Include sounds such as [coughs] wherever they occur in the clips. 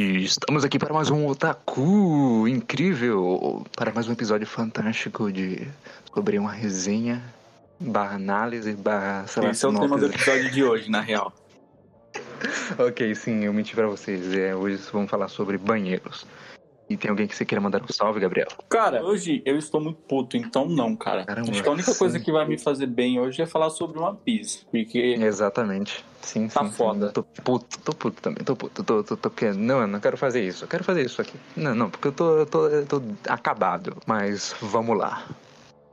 E estamos aqui para mais um Otaku incrível, para mais um episódio fantástico de sobre uma resenha, barra análise, barra sei lá, Esse é o tema do episódio de hoje, na real. [laughs] ok, sim, eu menti para vocês. É, hoje vamos falar sobre banheiros. E tem alguém que você queira mandar um salve, Gabriel? Cara, hoje eu estou muito puto, então não, cara. Caramba, Acho que a única sim. coisa que vai me fazer bem hoje é falar sobre One Piece. Porque Exatamente. Sim, Tá sim, sim. foda. Tô puto, tô puto também, tô puto, tô, tô, tô querendo. Não, eu não quero fazer isso, eu quero fazer isso aqui. Não, não, porque eu tô, eu tô, eu tô acabado. Mas vamos lá.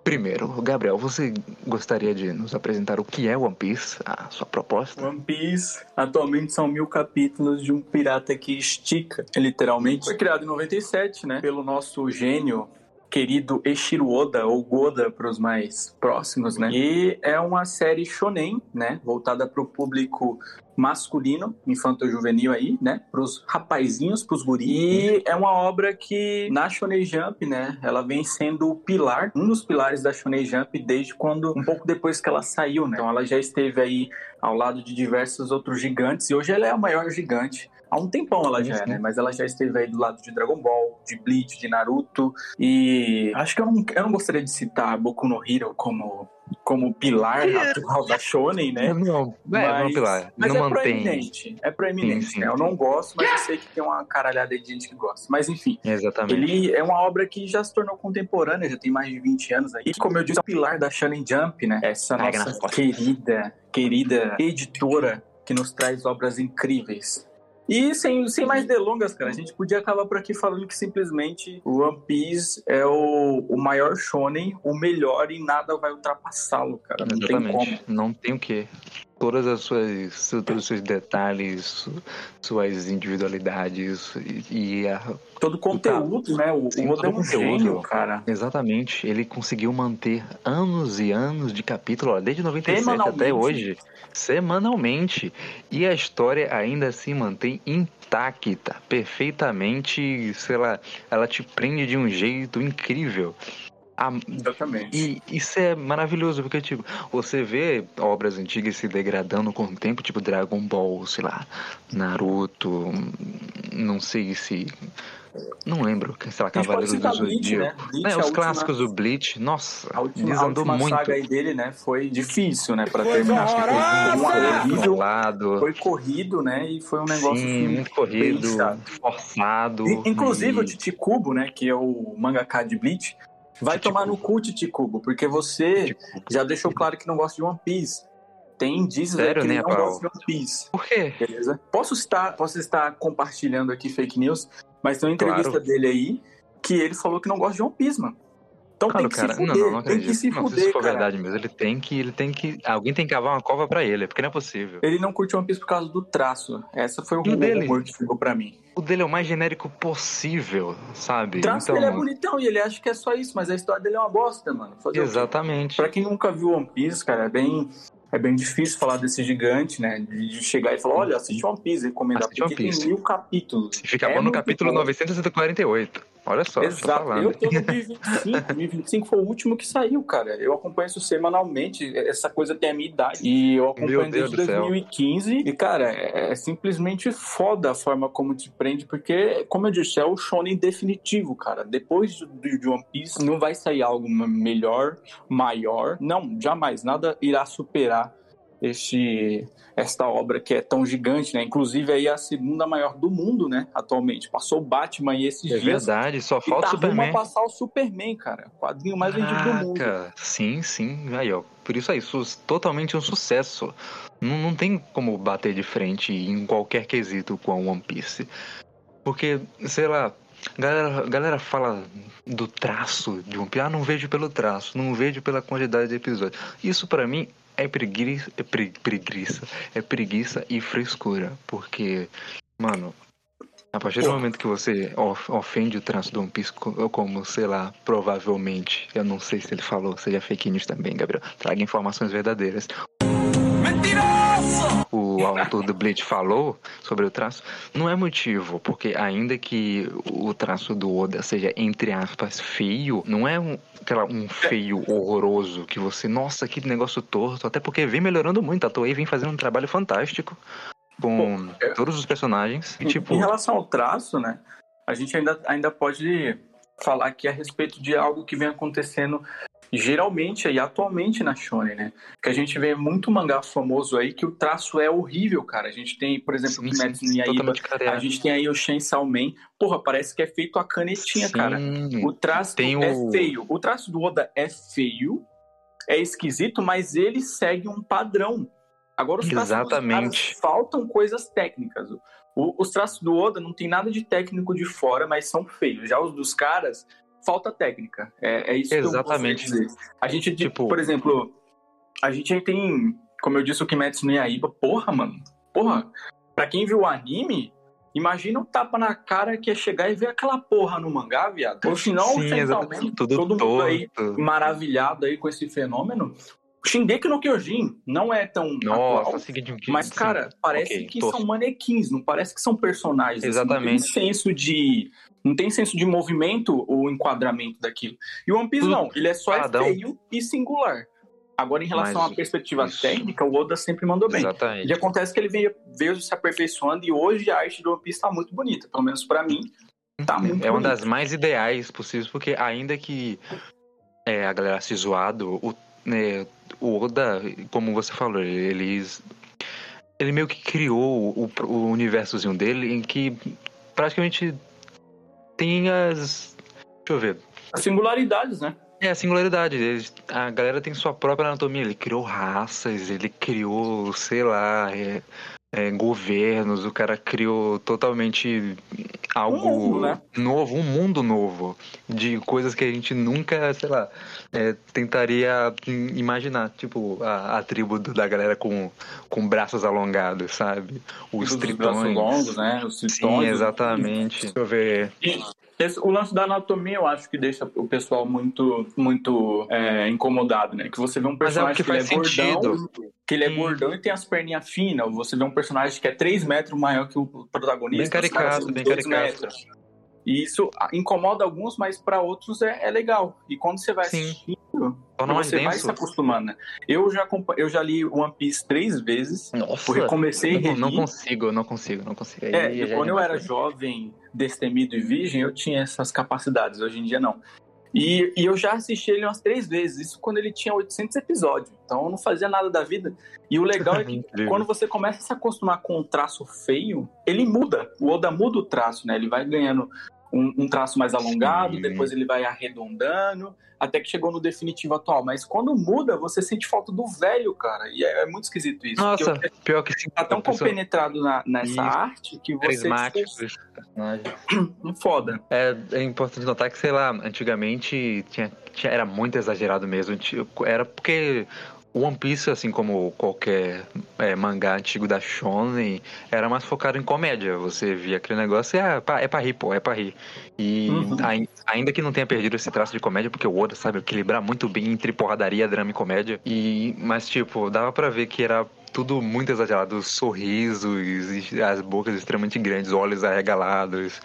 Primeiro, Gabriel, você gostaria de nos apresentar o que é One Piece, a sua proposta? One Piece atualmente são mil capítulos de um pirata que estica, literalmente. Foi criado em 97, né? Pelo nosso gênio querido Eshiro Oda, ou Goda para os mais próximos, né? E é uma série shonen, né? Voltada para o público masculino, infanto-juvenil aí, né? Pros rapazinhos, pros guris. E é uma obra que na Shonen Jump, né? Ela vem sendo o pilar, um dos pilares da Shonen Jump desde quando, um pouco depois que ela saiu, né? Então ela já esteve aí ao lado de diversos outros gigantes e hoje ela é a maior gigante. Há um tempão ela já é, né? Mas ela já esteve aí do lado de Dragon Ball, de Bleach, de Naruto. E acho que eu não, eu não gostaria de citar Boku no Hero como, como pilar atual da Shonen, né? Não, é, vamos lá. Mas não é mantém. proeminente. É proeminente. Sim, sim. né? Eu não gosto, mas eu sei que tem uma caralhada de gente que gosta. Mas enfim, Exatamente. ele é uma obra que já se tornou contemporânea, já tem mais de 20 anos aí. E como eu disse, é o pilar da Shonen Jump, né? Essa Pega nossa querida, querida editora que nos traz obras incríveis. E sem, sem mais delongas, cara, a gente podia acabar por aqui falando que simplesmente o One Piece é o, o maior shonen, o melhor e nada vai ultrapassá-lo, cara. Não tem como. Exatamente. Não tem o que. Todas as suas, todos os seus detalhes, su- suas individualidades e, e a- Todo o conteúdo, né? O, Sim, o é todo um conteúdo. gênio, cara. exatamente, ele conseguiu manter anos e anos de capítulo, ó, desde 97 até hoje, semanalmente, e a história ainda se mantém intacta, perfeitamente, sei lá, ela te prende de um jeito incrível. A- Exatamente. E isso é maravilhoso, porque, tipo, você vê obras antigas se degradando com o tempo, tipo Dragon Ball, sei lá, Naruto, não sei se. Não lembro, sei lá, Cavaleiros do Bleach, né? Zodíaco. Bleach, É, os última- clássicos do Bleach, nossa, A última, a última muito. saga aí dele, né? Foi difícil, né? Pra Coisa terminar. Acho que horrorosa! foi um horrível. Enrolado, Foi corrido, né? E foi um negócio sim, assim, muito corrido, forçado. E, Inclusive e- o Titicubo, né? Que é o mangaka de Bleach. Vai Titicubo. tomar no cu, Titicubo, porque você já deixou claro que não gosta de One Piece. Tem indícios aí Sério, que ele né, não Paulo? gosta de One Piece. Por quê? Beleza? Posso estar, posso estar compartilhando aqui fake news, mas tem uma entrevista Claro. dele aí que ele falou que não gosta de One Piece, mano. Então Claro, tem que cara. se fuder, não, não, não tem que se não, fuder, se for cara. verdade mesmo, ele tem que. Ele tem que. Alguém tem que cavar uma cova pra ele, porque não é possível. Ele não curte One Piece por causa do traço. Essa foi o o dele? rumor que ficou pra mim. O dele é o mais genérico possível, sabe? O traço então, dele é bonitão e ele acha que é só isso, mas a história dele é uma bosta, mano. Fazer? Exatamente. Pra quem nunca viu One Piece, cara, é bem, é bem difícil falar desse gigante, né? De chegar e falar, olha, assiste One Piece, recomendar, Assiste porque One Piece. tem mil capítulos. Fica É bom no capítulo bom. 948. Olha só, Exato, eu tô no 1025, 1025 foi o último que saiu, cara. Eu acompanho isso semanalmente, essa coisa tem a minha idade. E eu acompanho desde do céu. 2015. E, cara, é, é simplesmente foda a forma como te prende, porque, como eu disse, é o shonen definitivo, cara. Depois de, de One Piece, não vai sair algo melhor, maior. Não, jamais. Nada irá superar este esta obra que é tão gigante, né? Inclusive aí é a segunda maior do mundo, né? Atualmente. Passou o Batman e esses É dias. verdade, só E falta o tá rumo Superman. passar o Superman, cara. O quadrinho mais vendido do mundo. Sim, sim. Aí, ó. Por isso aí, totalmente um sucesso. Não, não tem como bater de frente em qualquer quesito com a One Piece. Porque, sei lá, galera, galera fala do traço de One Piece. Ah, não vejo pelo traço, não vejo pela quantidade de episódios. Isso pra mim é preguiça, é pre- preguiça, é preguiça e frescura. Porque, mano, a partir do momento que você of- ofende o traço do One Piece co- como, sei lá, provavelmente, eu não sei se ele falou, seja fake news também, Gabriel, traga informações verdadeiras. O autor do Bleach falou sobre o traço, não é motivo, porque ainda que o traço do Oda seja, entre aspas, feio, não é um, um feio horroroso que você, nossa, que negócio torto, até porque vem melhorando muito, a Toei vem fazendo um trabalho fantástico. com Pô, todos os personagens. E, tipo... Em relação ao traço, né? A gente ainda, ainda pode falar aqui a respeito de algo que vem acontecendo geralmente e atualmente na Shonen, né? Que a gente vê muito mangá famoso aí que o traço é horrível, cara. A gente tem, por exemplo, o Kimetsu no Yaiba, a gente tem aí o Shen Salman. Porra, parece que é feito a canetinha, sim. cara. O traço tem é o... feio. O traço do Oda é feio, é esquisito, mas ele segue um padrão. Agora os Exatamente. Caras, faltam coisas técnicas. O, os traços do Oda não tem nada de técnico de fora, mas são feios. Já os dos caras falta técnica. É, é isso Exatamente. que eu dizer. A gente, tipo... por exemplo, a gente tem, como eu disse, o Kimetsu no Yaiba. Porra, mano. Porra, pra quem viu o anime, Imagina o tapa na cara que é chegar e ver aquela porra no mangá, viado. Ou se não, todo mundo todo. aí maravilhado aí com esse fenômeno. Shingeki no Kyojin não é tão Nossa, atual, seguinte, mas, cara, parece okay, que tô... são manequins, não parece que são personagens. Exatamente. Assim, não tem senso de... Não tem senso de movimento ou enquadramento daquilo. E o One Piece não, ele é só é feio e singular. Agora, em relação mas, à perspectiva isso. técnica, o Oda sempre mandou bem. Exatamente. E acontece que ele veio, veio se aperfeiçoando e hoje a arte do One Piece tá muito bonita, pelo menos para mim. Tá muito é uma das mais ideais possíveis, porque ainda que é, a galera se zoado, o, né, o Oda, como você falou, eles ele meio que criou o, o universozinho dele em que praticamente tem as deixa eu ver as singularidades, né? É, a singularidade. Ele, a galera tem sua própria anatomia. Ele criou raças, ele criou, sei lá, é, é, governos, o cara criou totalmente algo um mundo, né? novo, um mundo novo, de coisas que a gente nunca, sei lá, é, tentaria imaginar. Tipo, a, a tribo da galera com, com braços alongados, sabe? Os, Os tritões. longos, né? Os tritões. Sim, exatamente. Deixa eu ver. Esse, o lance da anatomia eu acho que deixa o pessoal muito, muito é, incomodado, né? Que você vê um é personagem que, que ele é sentido. gordão, que ele é gordão e tem as perninhas finas. Você vê um personagem que é 3 metros maior que o protagonista. Bem caricato, bem caricato. Metros. E isso incomoda alguns, mas para outros é, é, legal. E quando você vai Sim. assistindo, você vai se acostumando. Né? Eu já, eu já li One Piece três vezes. Nossa, porque comecei não, não consigo, não consigo, não consigo. Aí, é, quando eu era jovem, destemido e virgem, eu tinha essas capacidades. Hoje em dia, não. E, e, eu já assisti ele umas três vezes, isso quando ele tinha 800 episódios. Então eu não fazia nada da vida. E o legal é [laughs] que quando você começa a se acostumar com um traço feio, ele muda. O Oda muda o traço, né? Ele vai ganhando um, um traço mais alongado, Sim. depois ele vai arredondando, até que chegou no definitivo atual. Mas quando muda, você sente falta do velho, cara. E é, é muito esquisito isso. Nossa, porque pior que sim. Tá tão compenetrado na, nessa isso. arte que você. [clears throat] Foda. É, é importante notar que, sei lá, antigamente tinha, tinha, era muito exagerado mesmo. Era porque One Piece, assim como qualquer é, mangá antigo da Shonen, era mais focado em comédia. Você via aquele negócio e ah, é pra rir, pô, é pra rir. E uhum. ainda que não tenha perdido esse traço de comédia, porque o Oda sabe equilibrar muito bem entre porradaria, drama e comédia. E, mas, tipo, dava pra ver que era tudo muito exagerado, sorrisos, as bocas extremamente grandes, olhos arregalados,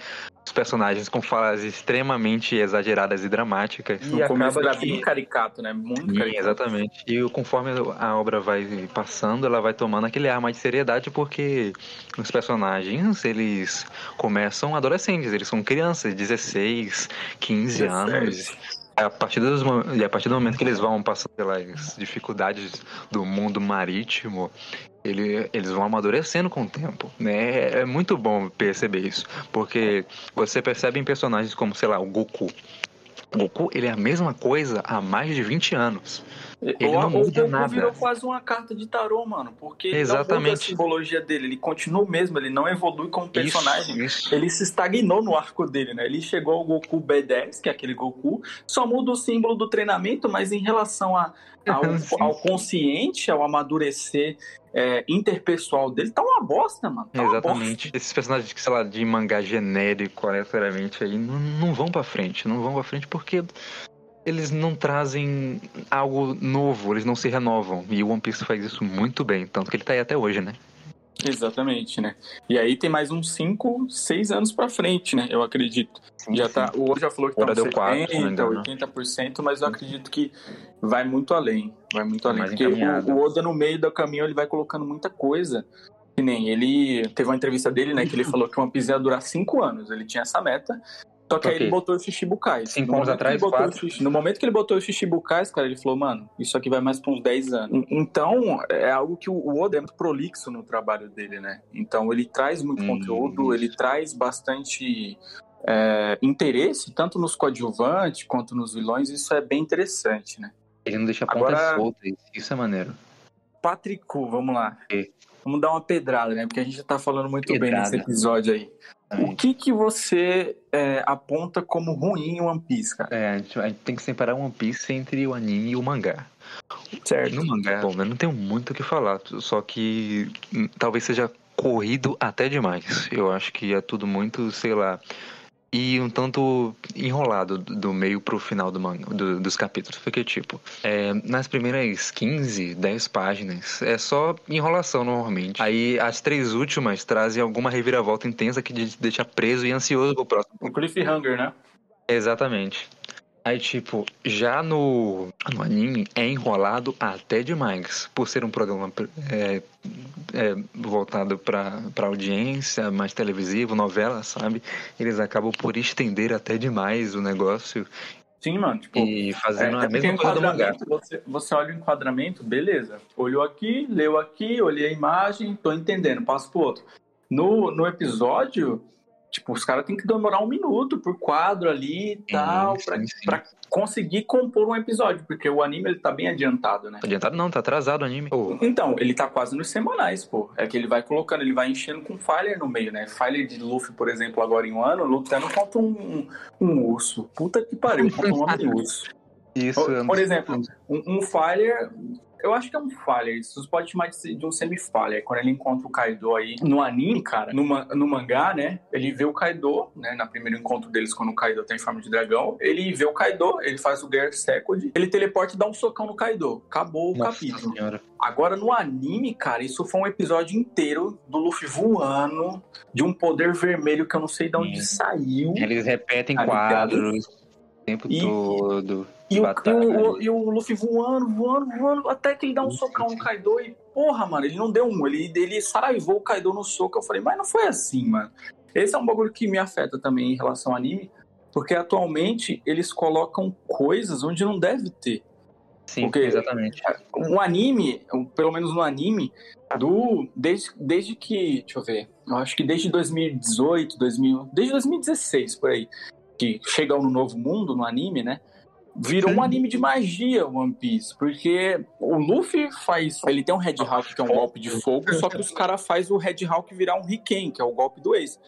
os personagens com falas extremamente exageradas e dramáticas. E no acaba era que... bem caricato, né? Muito Sim, caricato. Exatamente. E conforme a obra vai passando, ela vai tomando aquele ar mais de seriedade, porque os personagens, eles começam adolescentes, eles são crianças, 16, 15 16. anos. A partir, dos, a partir do momento que eles vão passando pelas dificuldades do mundo marítimo, ele, eles vão amadurecendo com o tempo, né? É muito bom perceber isso, porque você percebe em personagens como, sei lá, o Goku. O Goku, ele é a mesma coisa há mais de 20 anos. Ele não muda o nada. virou quase uma carta de tarô, mano. Porque Exatamente. a simbologia dele. Ele continua mesmo, ele não evolui como personagem. Isso, isso. Ele se estagnou no arco dele, né? Ele chegou ao Goku B10, que é aquele Goku, só muda o símbolo do treinamento, mas em relação a, ao, [laughs] ao consciente, ao amadurecer é, interpessoal dele, tá uma bosta, mano. Tá Exatamente. Bosta. Esses personagens, sei lá, de mangá genérico, aleatoriamente, aí, não, não vão pra frente. Não vão pra frente porque eles não trazem algo novo, eles não se renovam. E o One Piece faz isso muito bem, tanto que ele tá aí até hoje, né? Exatamente, né? E aí tem mais uns 5, 6 anos pra frente, né? Eu acredito. Sim, já sim. tá, o já falou que tá uns 70, 80%, mas eu acredito que vai muito além. Vai muito além. Porque o, o Oda no meio do caminho ele vai colocando muita coisa Que nem ele teve uma entrevista dele, né? Que ele falou que One Piece ia durar cinco anos. Ele tinha essa meta. Só que aí ele botou os Shichibukais. Cinco No anos atrás, quatro. No momento que ele botou os Shichibukais, cara, ele falou, mano, isso aqui vai mais pra uns 10 anos. En- Então, é algo que o o Oda é muito prolixo no trabalho dele, né? Então, ele traz muito Hum, conteúdo, ele traz bastante é, interesse, tanto nos coadjuvantes quanto nos vilões. Isso é bem interessante, né? Ele não deixa a ponta Agora- solta, isso é maneiro. Patricu, vamos lá. E? Vamos dar uma pedrada, né? Porque a gente já tá falando muito bem Pedrada. nesse episódio aí. O que que você é, aponta como ruim em One Piece, cara? É, a gente, a gente tem que separar One Piece entre o anime e o mangá. Certo. No mangá, bom, eu não tenho muito o que falar, só que talvez seja corrido até demais. Eu acho que é tudo muito, sei lá, e um tanto enrolado do meio pro final do manga, do- dos capítulos. Porque, tipo, é, nas primeiras 15, 10 páginas, é só enrolação normalmente. Aí as três últimas trazem alguma reviravolta intensa que te deixa preso e ansioso pro próximo. O cliffhanger, né? Exatamente. Aí, tipo, já no, no anime é enrolado até demais. Por ser um programa é, é, voltado pra, pra audiência, mais televisivo, novela, sabe? Eles acabam por estender até demais o negócio Sim, mano. Tipo, e fazendo é, a porque mesma coisa do mangá. Você, você olha o enquadramento, beleza. Olhou aqui, leu aqui, olhei a imagem, tô entendendo, passo pro outro. No, no episódio, tipo, os caras têm que demorar um minuto por quadro ali e tal, sim, pra, sim. pra conseguir compor um episódio, porque o anime ele tá bem adiantado, né? Adiantado não, tá atrasado o anime. Ô, Então, ele tá quase nos semanais, pô. É que ele vai colocando, ele vai enchendo com filler no meio, né? Filler de Luffy, por exemplo, agora em um ano, lutando contra um, um urso. Puta que pariu, contra um homem urso. isso Por- por exemplo, Um, um eu acho que é um filler, isso pode chamar de, um semi-filler. Quando ele encontra o Kaido aí no anime, cara, no, no mangá, né? Ele vê o Kaido, né? Na primeiro encontro deles, quando o Kaido tem forma de dragão. Ele vê o Kaido, ele faz o Gear Second, ele teleporta e dá um socão no Kaido. Acabou o Nossa capítulo. senhora. Agora, no anime, cara, isso foi um episódio inteiro do Luffy voando, de um poder vermelho que eu não sei de onde Sim. saiu. Eles repetem Tá ligado? quadros o tempo E- todo. E o, e, o, e o Luffy voando, voando, voando, até que ele dá um socão no Kaido e, porra, mano, ele não deu um, ele, ele saraivou o Kaido no soco. Eu falei, mas não foi assim, mano. Esse é um bagulho que me afeta também em relação ao anime, porque atualmente eles colocam coisas onde não deve ter. Sim, porque- exatamente. O anime, pelo menos no anime, do desde, desde que, deixa eu ver, eu acho que desde 2018, 2000, desde 2016 por aí, que chega no novo mundo no anime, né? Virou um Sim. anime de magia One Piece, porque o Luffy faz, ele tem um Red Hawk que é um golpe de fogo, só que os caras faz o Red Hawk virar um Riken, que é o golpe do Ace.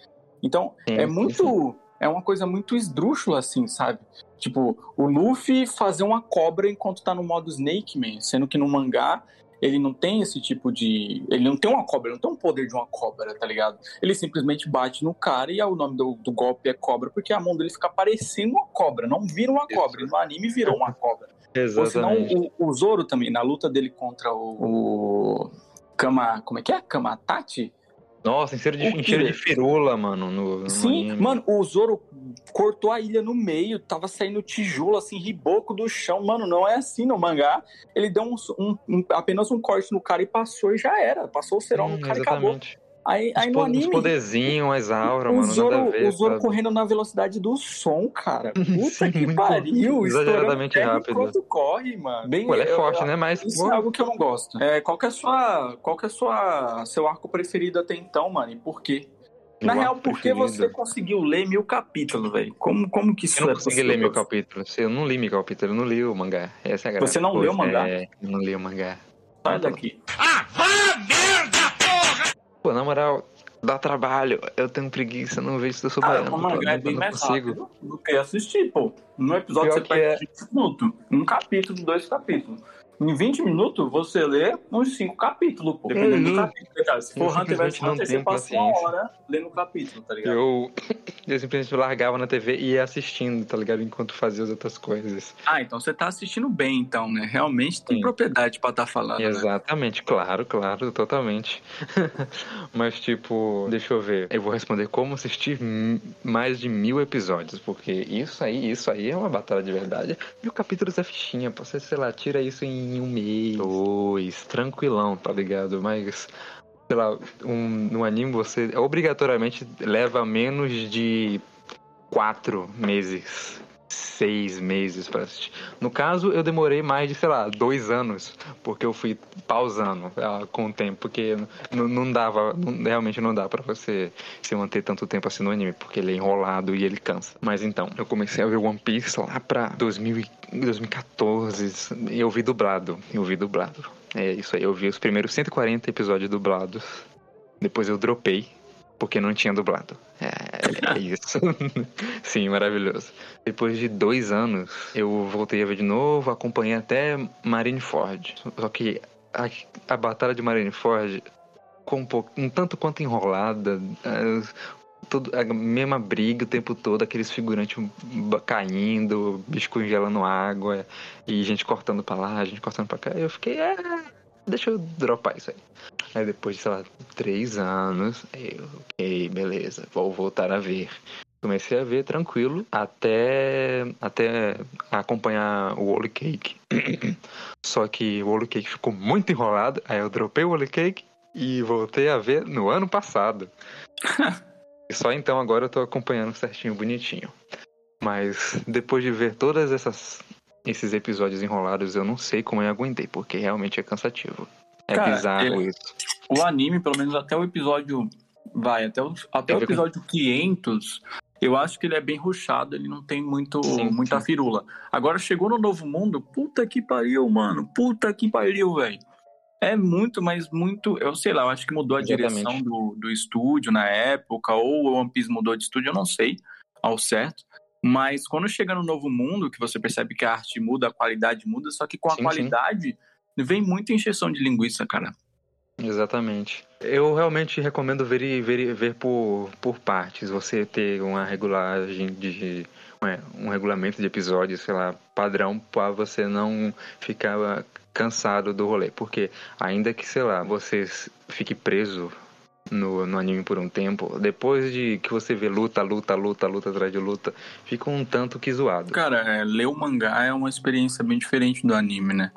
Então, Sim, é sim, muito. É uma coisa muito esdrúxula, assim, sabe? Tipo, o Luffy fazer uma cobra enquanto tá no modo Snake Man, sendo que no mangá ele não tem esse tipo de. Ele não tem uma cobra, ele não tem um poder de uma cobra, tá ligado? Ele simplesmente bate no cara e o nome do, do golpe é cobra, porque a mão dele fica parecendo uma cobra, não vira uma cobra. No anime virou uma cobra. Ou senão Exatamente. o, o Zoro também, na luta dele contra o. o Kama. Como é que é? Kamatachi? Nossa, em cheiro de, de firula, mano. No, no Sim, mano, o Zoro cortou a ilha no meio, tava saindo tijolo, assim, riboco do chão. Mano, não é assim no mangá. Ele deu um, um- um- apenas um corte no cara e passou e já era. Passou o cerol no Hum, cara e acabou. Aí, aí Os no po- Os anime, poderzinhos, as auras, o mano, nada a Zoro, ver. o Zoro correndo na velocidade do som, cara. [laughs] Puta Sim, que pariu. exageradamente rápido. Enquanto corre, mano. Bem, Pô, ele é eu- forte, né? Mas, Isso pô, é algo que eu não gosto. É, qual que é a sua, qual que é a sua, seu arco preferido até então, mano? E por quê? o Na real, arco por que você conseguiu ler mil capítulos, velho? Como, como que isso Eu não é consegui possível? ler mil capítulos. Eu não li mil capítulos, eu não li o mangá. Essa é a graça. Você não leu o mangá? É, eu não li o mangá. Sai daqui. Pô, na moral, dá trabalho. Eu tenho preguiça, não vejo se eu sou Ah, baiano. o mangá é bem mais consigo. rápido do que assistir, pô. No episódio Pior você perde é. 20 minutos. Um capítulo, dois capítulos. Em 20 minutos, você lê uns 5 capítulos, pô. Dependendo do capítulo, cara. Se for Hunter vs Hunter, você passa uma paciência. hora lendo o capítulo, tá ligado? Eu, [coughs] eu simplesmente largava na TV e ia assistindo, tá ligado? Enquanto fazia as outras coisas. Ah, então você tá assistindo bem, então, né? Realmente tem Sim. propriedade pra estar falando. né? Exatamente, claro, claro, totalmente. [laughs] Mas, tipo, deixa eu ver. Eu vou responder como assistir mais de mil episódios, porque isso aí, isso aí é uma batalha de verdade. Mil capítulos é fichinha, você, sei lá, tira isso em um mês, dois, tranquilão, tá ligado? Mas sei lá, um, no anime você obrigatoriamente leva menos de quatro meses seis meses para assistir. No caso, eu demorei mais de, sei lá, dois anos, porque eu fui pausando uh, com o tempo, porque não dava, não, realmente não dá para você se manter tanto tempo assim no anime, porque ele é enrolado e ele cansa. Mas então, eu comecei a ver One Piece lá pra 2000, 2014 e eu vi dublado, eu vi dublado. É isso aí, eu vi os primeiros 140 episódios dublados. Depois eu dropei porque não tinha dublado. É, é isso. [laughs] Sim, maravilhoso. Depois de dois anos, eu voltei a ver de novo, acompanhei até Marineford. Só que a, a batalha de Marineford com um, pouco, um tanto quanto enrolada, é, tudo, a mesma briga o tempo todo, aqueles figurantes caindo, bicho congelando água, e gente cortando pra lá, gente cortando pra cá. Eu fiquei, é, deixa eu dropar isso aí. Aí depois de, sei lá, três anos, eu, ok, beleza, vou voltar a ver. Comecei a ver tranquilo até, até acompanhar o Holy Cake. [clears throat] Só que o Holy Cake ficou muito enrolado, aí eu dropei o Holy Cake e voltei a ver no ano passado. [laughs] e só então agora eu tô acompanhando certinho, bonitinho. Mas depois de ver todas essas esses episódios enrolados, eu não sei como eu aguentei, porque realmente é cansativo. É Cara, bizarro é, isso. O anime, pelo menos até o episódio. Vai, até o, até o episódio 500, eu acho que ele é bem ruchado, ele não tem muito, sim, muita sim. firula. Agora chegou no Novo Mundo, puta que pariu, mano. Puta que pariu, velho. É muito, mas muito. Eu sei lá, eu acho que mudou a Exatamente. direção do, do estúdio na época, ou o One Piece mudou de estúdio, eu não sei ao certo. Mas quando chega no novo mundo, que você percebe que a arte muda, a qualidade muda, só que com a sim, qualidade sim. Vem muita encheção de linguiça, cara. Exatamente. Eu realmente recomendo ver, ver, ver por, por partes. Você ter uma regulagem de. Um regulamento de episódios, sei lá, padrão, para você não ficar cansado do rolê. Porque ainda que, sei lá, você fique preso no, no anime por um tempo, depois de que você vê luta, luta, luta, luta atrás de luta, fica um tanto que zoado. Cara, é, ler o mangá é uma experiência bem diferente do anime, né?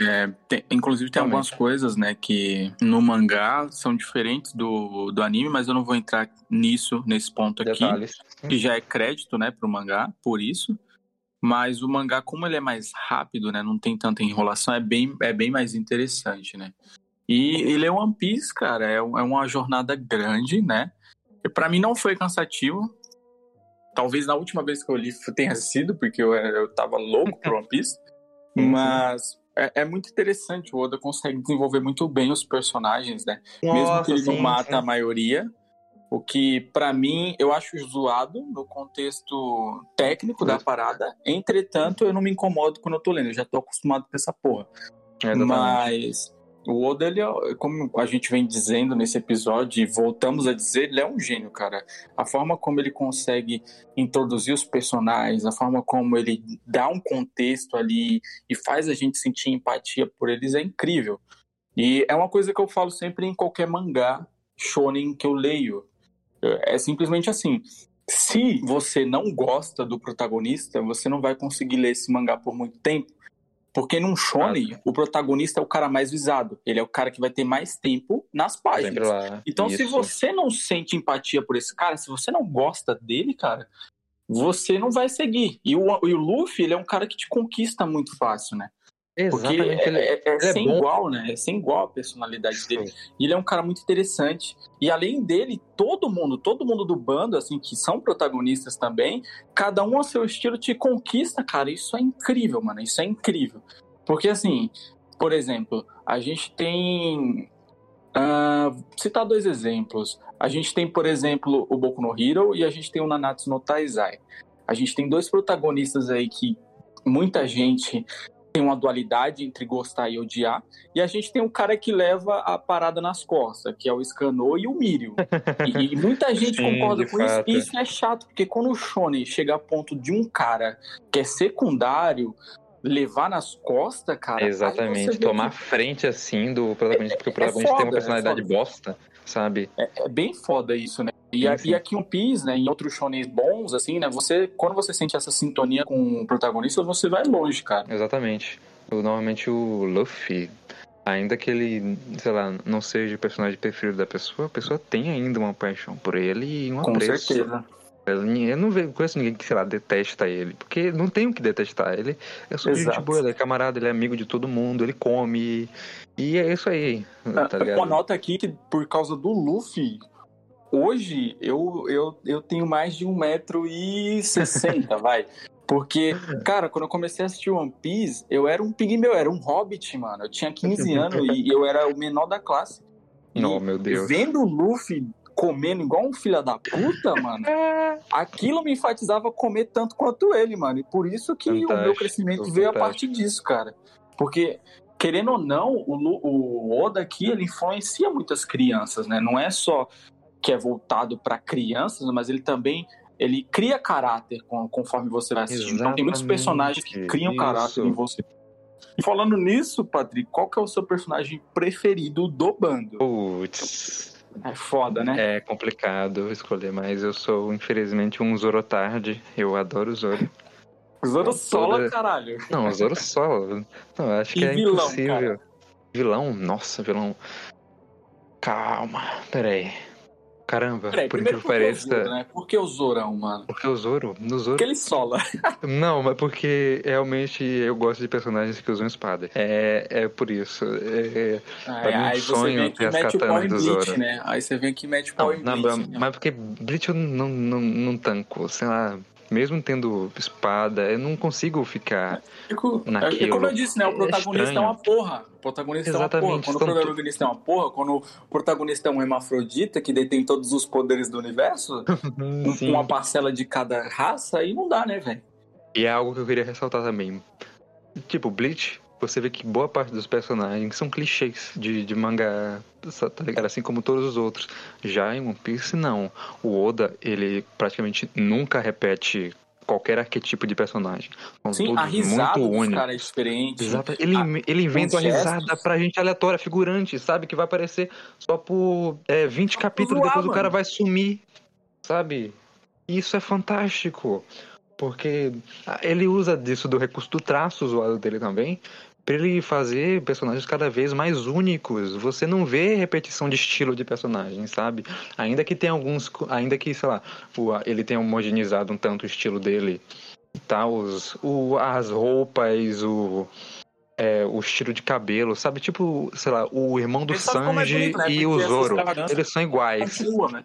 É, tem, inclusive tem algumas coisas, né, que no mangá são diferentes do, do anime, mas eu não vou entrar nisso, nesse ponto aqui, Detalhes. que já é crédito, né, pro mangá, por isso. Mas o mangá, como ele é mais rápido, né, não tem tanta enrolação, é bem, é bem mais interessante, né? E, e ler One Piece, cara, é, é uma jornada grande, né? Para mim não foi cansativo. Talvez na última vez que eu li tenha sido, porque eu, eu tava louco pro One Piece. Mas é, é, muito interessante. O Oda consegue desenvolver muito bem os personagens, né? Nossa, Mesmo que ele sim, não mata sim. a maioria. O que, para mim, eu acho zoado no contexto técnico da parada. Entretanto, eu não me incomodo quando eu tô lendo. Eu já tô acostumado com essa porra. É, Mas o Oda, ele é, como a gente vem dizendo nesse episódio, e voltamos a dizer, ele é um gênio, cara. A forma como ele consegue introduzir os personagens, a forma como ele dá um contexto ali e faz a gente sentir empatia por eles é incrível. E é uma coisa que eu falo sempre em qualquer mangá shonen que eu leio. É simplesmente assim. Se você não gosta do protagonista, você não vai conseguir ler esse mangá por muito tempo porque num shonen, ah, o protagonista é o cara mais visado. Ele é o cara que vai ter mais tempo nas páginas. Então, Isso. se você não sente empatia por esse cara, se você não gosta dele, cara, você não vai seguir. E o, e o Luffy, ele é um cara que te conquista muito fácil, né? Exatamente. Porque é, é, é, é sem igual, né? É sem igual a personalidade dele. E ele é um cara muito interessante. E além dele, todo mundo, todo mundo do bando, assim, que são protagonistas também, cada um a seu estilo te conquista, cara. Isso é incrível, mano. Isso é incrível. Porque, assim, por exemplo, a gente tem. Uh, citar dois exemplos. A gente tem, por exemplo, o Boku no Hero e a gente tem o Nanatsu no Taizai. A gente tem dois protagonistas aí que muita gente tem uma dualidade entre gostar e odiar. E a gente tem um cara que leva a parada nas costas, que é o Scanô e o Mirio. E, e muita [laughs] gente Sim, concorda com fato. isso. E isso é chato, porque quando o Shonen chega a ponto de um cara que é secundário levar nas costas, cara. Exatamente, tomar que... frente assim do protagonista, porque o protagonista é foda, tem uma personalidade é bosta, sabe? É, é, bem foda isso, né? E, sim. e aqui um Piece, né, em outros shonens bons, assim, né, você, quando você sente essa sintonia com o protagonista, você vai longe, cara. Exatamente. Eu, normalmente o Luffy, Ainda que ele, sei lá, não seja o personagem preferido da pessoa, a pessoa tem ainda uma paixão por ele e um Com apreço. certeza. Eu não vejo, conheço ninguém que, sei lá, detesta ele. Porque não tem o que detestar. Ele é super gente Exato. boa, ele é camarada, ele é amigo de todo mundo, ele come. E é isso aí, tá ligado? Uma nota aqui que por causa do Luffy, hoje eu, eu, eu tenho mais de 1,60m, vai. Porque, cara, quando eu comecei a assistir One Piece, eu era um pigmeu, eu era um hobbit, mano. Eu tinha 15 [laughs] anos e eu era o menor da classe. Não, meu Deus. vendo o Luffy comendo igual um filho da puta, mano, [laughs] aquilo me enfatizava comer tanto quanto ele, mano. E por isso que o meu Fantástico, crescimento veio a partir fantástico. disso, cara. Porque, querendo ou não, o, o Oda aqui, ele influencia muitas crianças, né? Não é só que é voltado pra crianças, mas ele também ele cria caráter conforme você vai assistindo. Então tem muitos Exatamente, personagens que criam isso. caráter em você. E falando nisso, Patrick, qual que é o seu personagem preferido do bando? Putz, É foda, né? é complicado escolher, mas eu sou, infelizmente, um Zorotardi. Eu adoro o Zoro. Zoro toda- Sola, caralho. Não, Zoro solo. Não, acho que E é vilão, impossível. cara? Vilão? Nossa, vilão. Calma, peraí. Caramba, Peraí, por incrível que por que o pareça. Zoro, né? Por que o Zorão, mano? Porque o Zoro, no Zoro. Porque ele sola. [laughs] Não, mas porque realmente eu gosto de personagens que usam espada. É, é por isso. É, um aí você sonho aqui ter as katanas do Bleach, Zoro. né? Aí você vem aqui e mete o pau não, em não, Bleach. né? mas porque Bleach eu não, não, não tanco. Sei lá, mesmo tendo espada, eu não consigo ficar. Fico- naquilo. É como eu disse, né? O É protagonista é, estranho. uma porra. O protagonista é uma Exatamente, porra. Quando o protagonista é uma porra, quando o protagonista é um hermafrodita que detém todos os poderes do universo, [laughs] com uma parcela de cada raça, aí não dá, né, velho? E é algo que eu queria ressaltar também. Tipo, Bleach, você vê que boa parte dos personagens são clichês de, de mangá, tá ligado? Assim como todos os outros. Já em One Piece, não. O Oda, ele praticamente nunca repete qualquer arquetipo de personagem. São Sim, a risada muito únicos. caras é diferente. Exato. Ele, Ah, ele inventa uma risada pra gente aleatória, figurante, sabe? Que vai aparecer só por é, 20 capítulos, depois o cara mano. vai sumir, sabe? E Isso é fantástico. Porque ah, ele usa disso do recurso do traço zoado dele também, pra ele fazer personagens cada vez mais únicos. Você não vê repetição de estilo de personagem, sabe? Ainda que tenha alguns. Ainda que, sei lá, ele tenha homogeneizado um tanto o estilo dele tal, os, o, as roupas, o, é, o estilo de cabelo, sabe? Tipo, sei lá, o irmão do mais Sanji bonito, né? e o Zoro. Eles são iguais. Continua, né?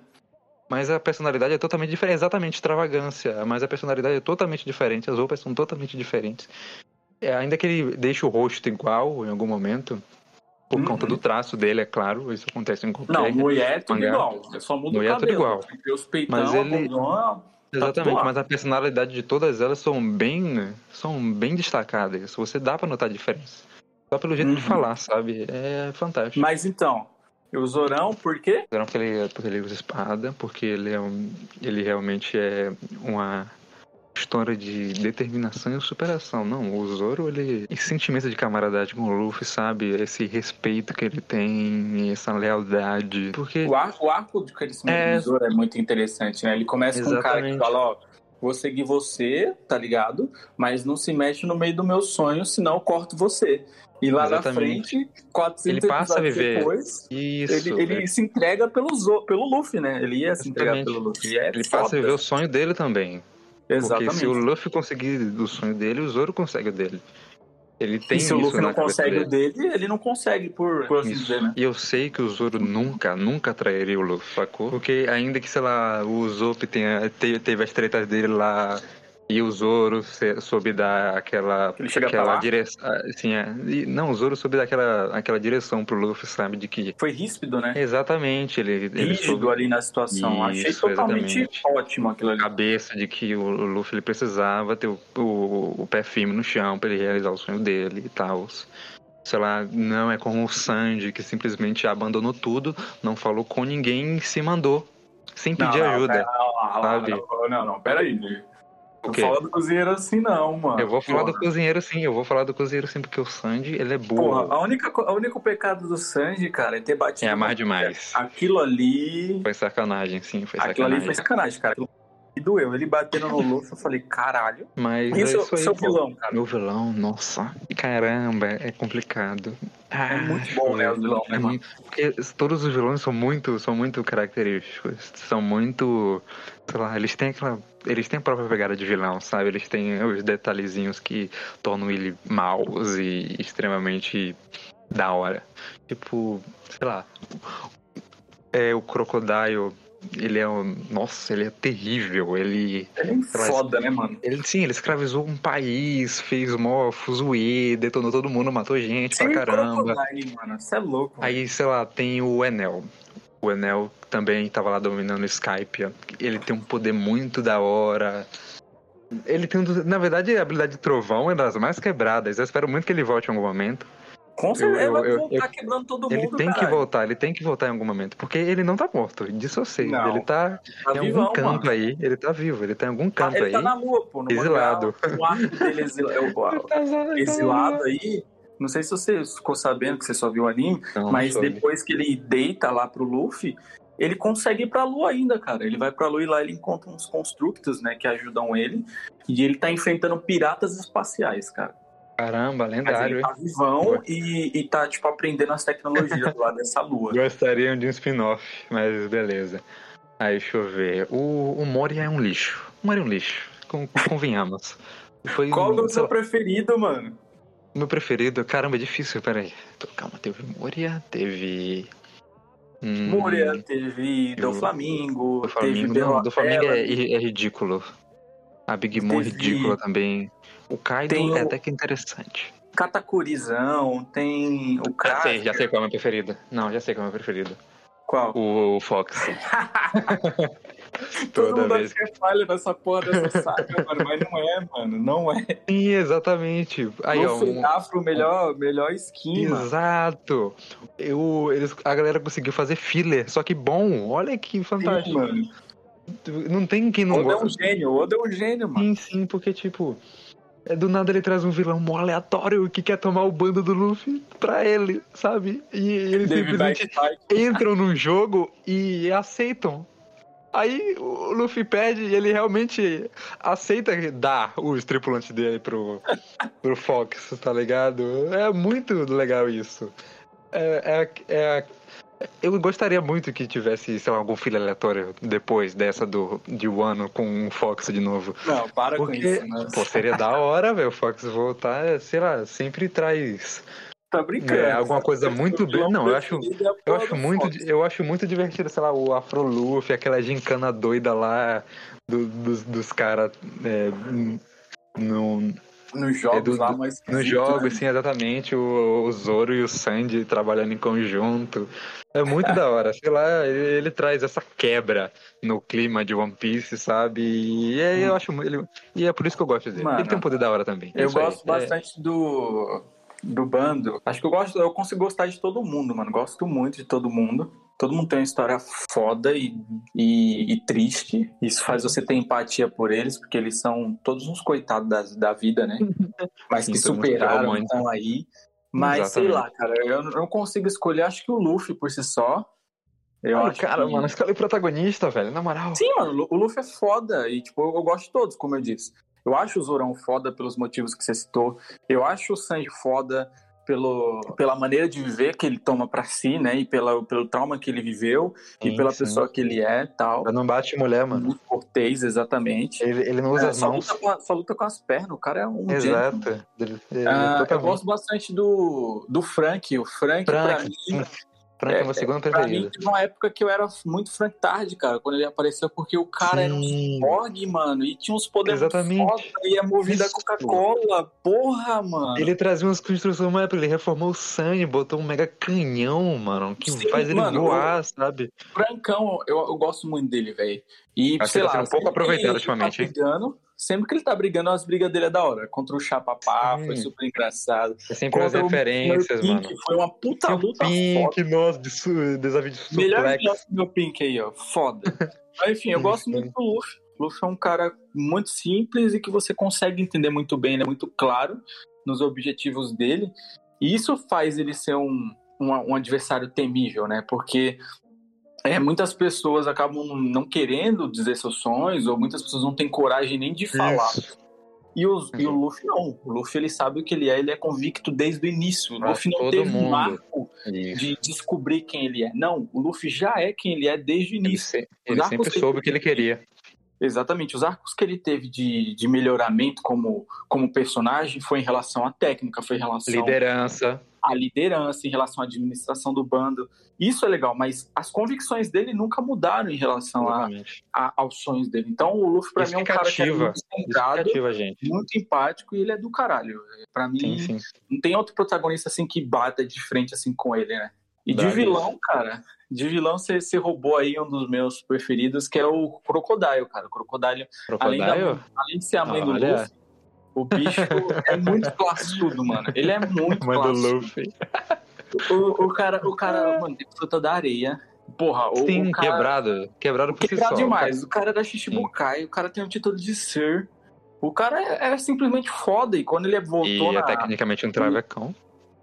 Mas a personalidade é totalmente diferente. Exatamente, extravagância. Mas a personalidade é totalmente diferente. As roupas são totalmente diferentes. É, ainda que ele deixe o rosto igual em algum momento, por Uhum. conta do traço dele, é claro. Isso acontece em qualquer. Não, mulher é tudo mangá. igual. Só muda Mulher é o cabelo. igual. Porque os peitão, Mas ele- bundona, Exatamente, mas a personalidade de todas elas são bem, são bem destacadas. Você dá pra notar a diferença. Só pelo jeito de Uhum. falar, sabe? É fantástico. Mas então, o Zorão, por quê? Não porque ele, porque ele usa espada, porque ele é um, ele realmente é uma história de determinação e superação. Não, o Zoro, ele esse sentimento de camaradagem com o Luffy, sabe? Esse respeito que ele tem, essa lealdade. Porque O arco, o arco de crescimento É. do Zoro é muito interessante, né? Ele começa com um cara que Exatamente. fala, ó, vou seguir você, tá ligado? Mas não se mexe no meio do meu sonho, senão eu corto você. E lá Exatamente. na frente, 400 Ele passa a viver depois, isso, ele, ele é- se entrega pelo, pelo Luffy, né? Ele ia se entregar Exatamente. pelo Luffy. E é ele foda. passa a viver o sonho dele também. Exatamente. Porque se o Luffy conseguir o sonho dele, o Zoro consegue o dele. Ele tem E se o Luffy não consegue o dele, ele não consegue, por, por assim dizer, né? E eu sei que o Zoro nunca, nunca trairia o Luffy, sacou? Porque ainda que, sei lá, o Zop tenha, te- teve as tretas dele lá e o Zoro soube dar aquela, Ele chega aquela direção. Assim, é, não, o Zoro soube dar aquela, aquela direção pro Luffy, sabe? De que. Foi ríspido, né? Exatamente, ele, ele Rígido soube ali na situação. Achei Isso, totalmente exatamente. ótimo aquilo ali. a cabeça de que o Luffy ele precisava ter o, o, o pé firme no chão pra ele realizar o sonho dele e tal. Sei lá, não é como o Sanji que simplesmente abandonou tudo, não falou com ninguém e se mandou. Sem pedir ajuda. Pera, não, não, sabe? não, não, não, peraí. Não fala do cozinheiro assim, não, mano. Eu vou falar do Porra. cozinheiro sim, eu vou falar do cozinheiro sim, porque o Sanji, ele é burro. Porra, a única, a único pecado do Sanji, cara, é ter batido. É amar demais. Aquilo ali. Foi sacanagem, sim, foi Aquilo ali foi sacanagem. sacanagem, cara. doeu. Ele batendo no Luffy, eu falei, caralho. Mas E é isso aí, seu vilão, cara? Meu vilão, nossa, caramba, é complicado. Ah, É muito bom, né, o vilão, né, É mano? muito- Porque todos os vilões são muito, são muito característicos. São muito. Sei lá, eles têm aquela. Eles têm a própria pegada de vilão, sabe? Eles têm os detalhezinhos que tornam ele maus e extremamente da hora. Tipo, sei lá. É, o Crocodile. Ele é um. Nossa, ele é terrível. Ele. Ele é foda, né, mano? Ele, sim, ele escravizou um país, fez mó fuzuê, detonou todo mundo, matou gente pra caramba. Crocodile, mano. Você é louco. Aí, sei lá, tem o Enel. O Enel também tava lá dominando o Skype. Ele tem um poder muito da hora. Ele tem, na verdade, a habilidade de trovão é das mais quebradas. Eu espero muito que ele volte em algum momento. Com certeza, eu- ele vai eu- voltar eu- quebrando todo Ele mundo, tem que caralho. voltar, ele tem que voltar em algum momento. Porque ele não tá morto, disso eu sei. Não. Ele tá Tá em vivão, algum canto mano. aí. Ele tá vivo, ele tá em algum Tá- canto ele aí. tá na lua, pô. No Exilado. mangá, o arco dele exila- é o- [laughs] exilado aí. Não sei se você ficou sabendo que você só viu o anime, Não, mas não depois que ele deita lá pro Luffy, ele consegue ir pra lua ainda, cara. Ele vai pra lua e lá ele encontra uns constructos, né, que ajudam ele. E ele tá enfrentando piratas espaciais, cara. Caramba, Mas lendário, ele hein? tá vivão e, e tá, tipo, aprendendo as tecnologias lá dessa lua. [laughs] Gostariam de um spin-off, mas beleza. Aí, deixa eu ver. O, o Moria é um lixo. O Moria é um lixo. Convenhamos. Foi, Qual que é o seu preferido, mano? meu preferido? Caramba, é difícil, peraí. Tô- Calma, teve Moria, teve. Hum, Moria, teve do Flamingo, Do Flamengo, teve não, do Flamengo é, é ridículo. A Big Mom Teve- ridícula também. O Kaido Tem é o- até que interessante. Katakurizão, tem o Já cara. sei, já sei qual é o meu preferido. Não, já sei qual é o meu preferido. Qual? O, o Fox. [laughs] [laughs] Todo Toda mundo vez acha que é falha nessa porra dessa saga, mano, mas não é, mano, não é. Sim, exatamente. Aí, ó, Luffy um- Afro, melhor, melhor skin. Exato. Eu, eles, a galera conseguiu fazer filler, só que bom. Olha que Sim, fantástico. mano. Não tem quem não Oda é um gosta. gênio, Oda é um gênio, mano. Sim, sim, porque, tipo, é, do nada ele traz um vilão mó aleatório que quer tomar o bando do Luffy pra ele, sabe? E eles simplesmente entram num jogo e aceitam. Aí o Luffy pede e ele realmente aceita dar os tripulantes dele pro, pro Fox, tá ligado? É muito legal isso. É, é, é- eu gostaria muito que tivesse, sei lá, algum filho aleatório depois dessa do, de Wano com o Fox de novo. Não, para com Porque, isso, mano. pô, seria da hora, velho, o Fox voltar, sei lá, sempre traz Tá brincando. é, alguma coisa muito bem. Não, eu acho, é eu acho muito, eu acho muito divertido, sei lá, o Afro Luffy, aquela gincana doida lá do- dos, dos caras é, no, Nos jogos É do- lá, mas. nos jogos, sim, exatamente, o, o Zoro e o Sandy trabalhando em conjunto. É muito da hora, sei lá, ele, ele traz essa quebra no clima de One Piece, sabe? E é, eu acho mu- ele, e é por isso que eu gosto dele. Mano, ele tem um poder da hora também. É Eu aí. gosto É- bastante do, do bando. Acho que eu gosto, eu consigo gostar de todo mundo, mano. Gosto muito de todo mundo. Todo mundo tem uma história foda e, e, e triste. Isso faz você ter empatia por eles, porque eles são todos uns coitados da, da vida, né? [laughs] Mas que superaram, estão aí. Mas sei Exatamente. lá, cara, eu não consigo escolher. Acho que o Luffy por si só. Eu Ai, acho cara, que... mano, escolhe protagonista, velho, na moral. Sim, mano, o Luffy é foda. E, tipo, eu, eu gosto de todos, como eu disse. Eu acho o Zorão foda pelos motivos que você citou. Eu acho o Sanji foda pelo, pela maneira de viver que ele toma pra si, né? E pela, pelo trauma que ele viveu e Sim, pela sim. pessoa que ele é tal. Não bate mulher, mano. Muito cortês, exatamente. Ele, ele não usa É, as só, mãos. luta com só luta com as pernas. O cara é um. Exato. Ele, ele Ah, eu gosto bastante do, do Frank. O Frank, pra Frank, mim, sim. Frank é, É, meu segundo preferido. mim, teve uma época que eu era muito Frank Tarde, cara, quando ele apareceu, porque o cara era um Sim. ciborgue, mano, e tinha uns poderes Exatamente. foda, e é movido a. Coca-Cola, porra, mano. Ele trazia umas construções época, ele reformou o Sunny, botou um mega canhão, mano, que Sim, faz ele mano, voar, sabe? Francão, eu, eu gosto muito dele, velho. E, Acho sei que tá lá, um pouco aproveitado ele ultimamente, tá hein? Sempre que ele tá brigando, as brigas dele é da hora. Contra o Chapapá, Sim. foi super engraçado. É sempre as Contra o referências, meu mano. Pink, foi uma puta luta foda. Pink, nossa, de desafio de Melhor suplex. jogo do meu Pink aí, ó. Foda. [laughs] Mas enfim, eu gosto muito do Luffy. O Luffy é um cara muito simples e que você consegue entender muito bem, ele é muito claro nos objetivos dele. E isso faz ele ser um, um, um adversário temível, né? Porque é, muitas pessoas acabam não querendo dizer seus sonhos, ou muitas pessoas não têm coragem nem de falar. E, os, e o Luffy não. O Luffy ele sabe o que ele é, ele é convicto desde o início. O Luffy não teve um mundo. arco Isso. de descobrir quem ele é. Não, o Luffy já é quem ele é desde o Ele, início. se- ele sempre soube ele o que ele queria. Exatamente. Os arcos que ele teve de, de melhoramento como, como personagem foi em relação à técnica, foi em relação Liderança. À liderança, em relação à administração do bando. Isso é legal, mas as convicções dele nunca mudaram em relação a, a- aos sonhos dele. Então o Luffy pra Isso mim é um cara que é muito Isso centrado, a muito empático e ele é do caralho. Pra mim, Sim, sim. não tem outro protagonista assim que bata de frente assim com ele, né? E de Verdade. vilão, cara, de vilão você, você roubou aí um dos meus preferidos, que é o Crocodile, cara. O Crocodile, além, da, Crocodile? além de ser a mãe do. Luffy, o bicho é muito classudo, mano. Ele é muito Mãe do classudo. Luffy. O, o cara, o cara, mano, tem fruta da areia. Porra, o, Sim, o cara... quebrado. Quebrado por si Quebrado só. demais. O cara era Shichibukai, o cara tem o título de Sir. O cara era simplesmente foda. E quando ele voltou E na... é tecnicamente um travecão.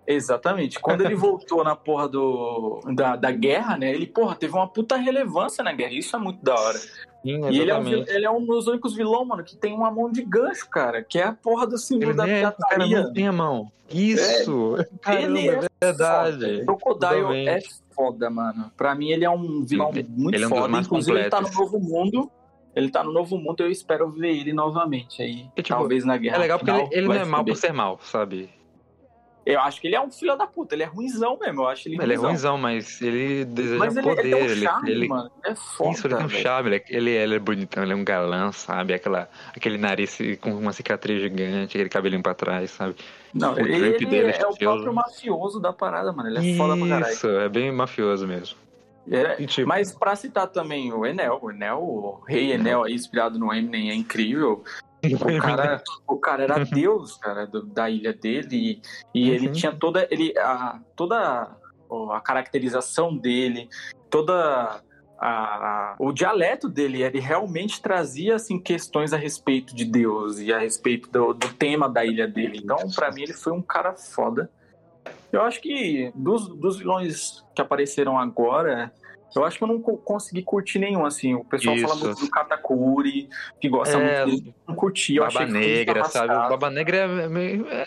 Exatamente. Quando ele voltou na porra do, da, da guerra, né? Ele, porra, teve uma puta relevância na guerra. Isso é muito da hora. Sim, E ele é, um, ele é um dos únicos vilões, mano, que tem uma mão de gancho, cara. Que é a porra do símbolo Ele da é, cara pirataria. não tem a mão. Isso! [laughs] Caramba, Ele é é verdade. Crocodile é foda, mano. Pra mim, ele é um vilão Ele- muito ele é um foda. Inclusive, ele tá no completos. novo mundo. Ele tá no novo mundo, eu espero ver ele novamente aí. E, tipo, talvez na guerra. É legal porque final, ele, ele não é mal por ser mal, sabe? Eu acho que ele é um filho da puta, ele é ruinzão mesmo. Eu acho ele, Ele é ruinzão. ruimzão, mas ele deseja Mas ele, poder. ele tem um ele, charme, ele- mano. Ele é foda. Isso, ele tem um charme, ele, é- ele, é- ele é bonitão, ele é um galã, sabe? Aquela, aquele nariz com uma cicatriz gigante, aquele cabelinho pra trás, sabe? Não, O ele, ele dele é é o próprio mafioso da parada, mano. Ele é foda pra caralho. Isso, é bem mafioso mesmo. É, E, tipo, Mas pra citar também o Enel, o Enel, o rei Enel aí, inspirado no Eminem, é incrível. O [laughs] cara, o cara era deus, cara, do- da ilha dele. E, e ele Uhum. tinha toda, ele, a, toda a caracterização dele, toda a, a- o dialeto dele, ele realmente trazia assim questões a respeito de Deus e a respeito do, do tema da ilha dele. Então, pra mim, ele foi um cara foda. Eu acho que dos, dos vilões que apareceram agora, eu acho que eu não co- consegui curtir nenhum, assim. O pessoal fala Isso. muito do Katakuri, que gosta É, muito dele. Não curti, eu achei que Negra, sabe? arrastado. Baba Negra é meio. é-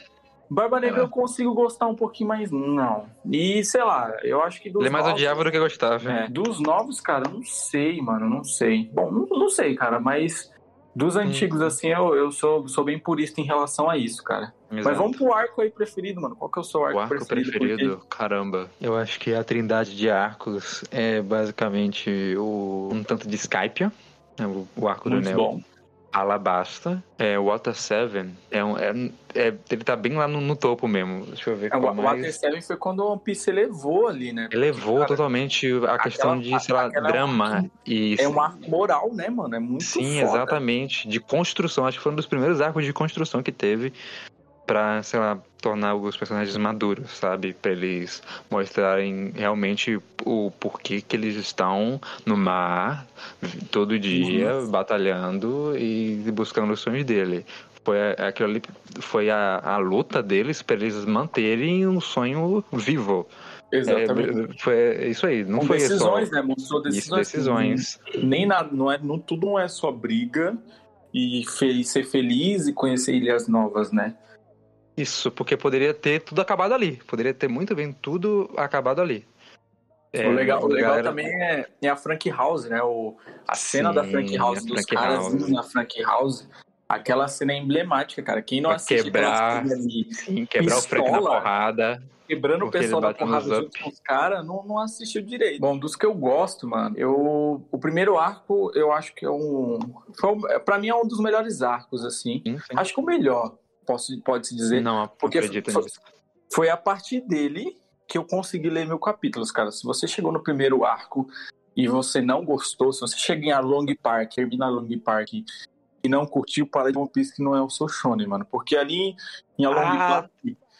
Barba Negra É. eu consigo gostar um pouquinho, mas não. E, sei lá, eu acho que dos Ele é mais novos... odiável do que gostava. É, dos novos, cara, não sei, mano, não sei. Bom, não, não sei, cara, mas dos Hum. antigos, assim, eu, eu sou, sou bem purista em relação a isso, cara. Mas Exato. vamos pro arco aí preferido, mano. Qual que é o seu arco, O arco preferido? preferido, caramba. Eu acho que a trindade de arcos é basicamente o um tanto de Skypiea, né, o, arco. Muito do Neo. bom. Alabasta, é, Water Seven, é, um- é- é- ele tá bem lá no, no topo mesmo. Deixa eu ver É, o o Water mais. 7 foi quando o One Piece elevou ali, né? Elevou Cara, totalmente a questão de, sei lá, drama e É um arco moral, né, mano? É muito Sim, foda. exatamente. De construção. Acho que foi um dos primeiros arcos de construção que teve pra, sei lá, tornar os personagens maduros, sabe? Pra eles mostrarem realmente o porquê que eles estão no mar todo dia, batalhando e buscando os sonhos dele. Foi a- aquilo ali, foi a, a luta deles pra eles manterem um sonho vivo. Exatamente. É, foi isso aí. Não Com foi decisões, só né? Mostrou isso, decisões. decisões. Nem nada, não é, não, tudo não é só briga e fe- ser feliz e conhecer ilhas novas, né? Isso, porque poderia ter tudo acabado ali. Poderia ter muito bem tudo acabado ali. É, o legal, o legal galera- também é, é a Frank House, né? O, a cena Sim, da Frank House, dos Frank caras House. indo na Frank House. Aquela cena é emblemática, cara. Quem não assiste quebrar- ali, Sim, quebrar o Frank na porrada. quebrando o pessoal da porrada junto com os caras, não, não assistiu direito. Bom, dos que eu gosto, mano, eu. O primeiro arco, eu acho que é um. Foi, um- pra mim é um dos melhores arcos, assim. Sim, sim. Acho que o melhor, posso, pode-se dizer. Não, Porque acredito foi, nisso. foi a partir dele que eu consegui ler mil capítulos, cara. Se você chegou no primeiro arco e você não gostou, se você chega em Along Park, termina Along Park e não curtiu, para de One Piece que não é o seu shonen, mano. Porque ali em Along Ah, Park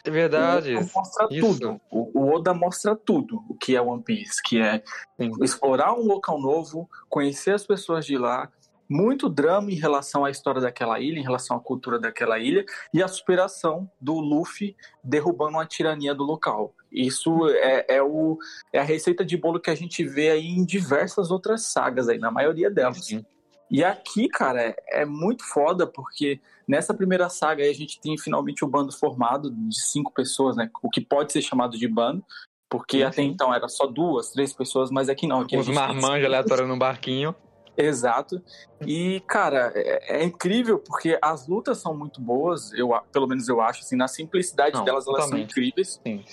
É verdade. o Oda mostra Isso. tudo. O, o Oda mostra tudo o que é One Piece, que é Sim. explorar um local novo, conhecer as pessoas de lá muito drama em relação à história daquela ilha, em relação à cultura daquela ilha, e a superação do Luffy derrubando a tirania do local. Isso é, é, o, é a receita de bolo que a gente vê aí em diversas outras sagas aí, na maioria delas. Sim. E aqui, cara, é, é, muito foda, porque nessa primeira saga aí a gente tem finalmente o bando formado de cinco pessoas, né? O que pode ser chamado de bando, porque até então era só duas, três pessoas, mas aqui não. Aqui Os marmanjos aleatórios no barquinho. Exato. E, cara, é, é, incrível porque as lutas são muito boas, eu, pelo menos eu acho, assim, na simplicidade Não, delas, elas são incríveis. Sim.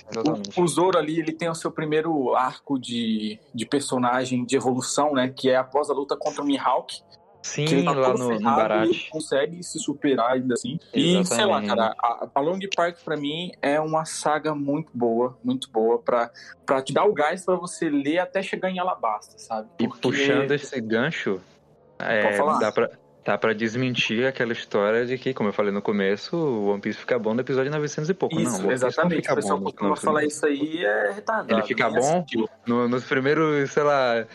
O, o Zoro ali, ele tem o seu primeiro arco de, de personagem de evolução, né? Que é após a luta contra o Mihawk. Sim, tá lá no, no Barat. consegue se superar ainda assim. Exatamente. E, sei lá, cara, a, a Long Park pra mim é uma saga muito boa, muito boa, pra, pra te dar o gás pra você ler até chegar em Alabasta, sabe? Porque... E puxando esse gancho, é, dá pra, dá pra desmentir aquela história de que, como eu falei no começo, o One Piece fica bom no episódio 900 e pouco. Isso, não, exatamente. o pessoal costuma falar isso aí é retardado. Ele fica né? bom no, nos primeiros, sei lá,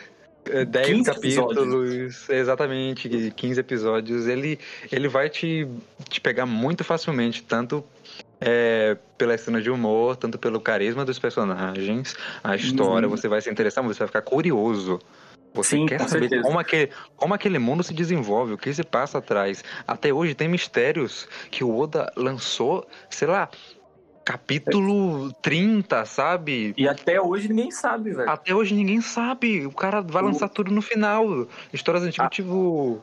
10 é, capítulos, episódios. exatamente, 15 episódios, ele, ele vai te, te pegar muito facilmente, tanto é, pela cena de humor, tanto pelo carisma dos personagens, a história, uhum. você vai se interessar, você vai ficar curioso. Você Sim, quer saber como aquele, como aquele mundo se desenvolve, o que se passa atrás. Até hoje tem mistérios que o Oda lançou, sei lá, capítulo 30, sabe? E até hoje ninguém sabe, velho. Até hoje ninguém sabe. O cara vai lançar tudo no final. Histórias antigas, ah. tipo.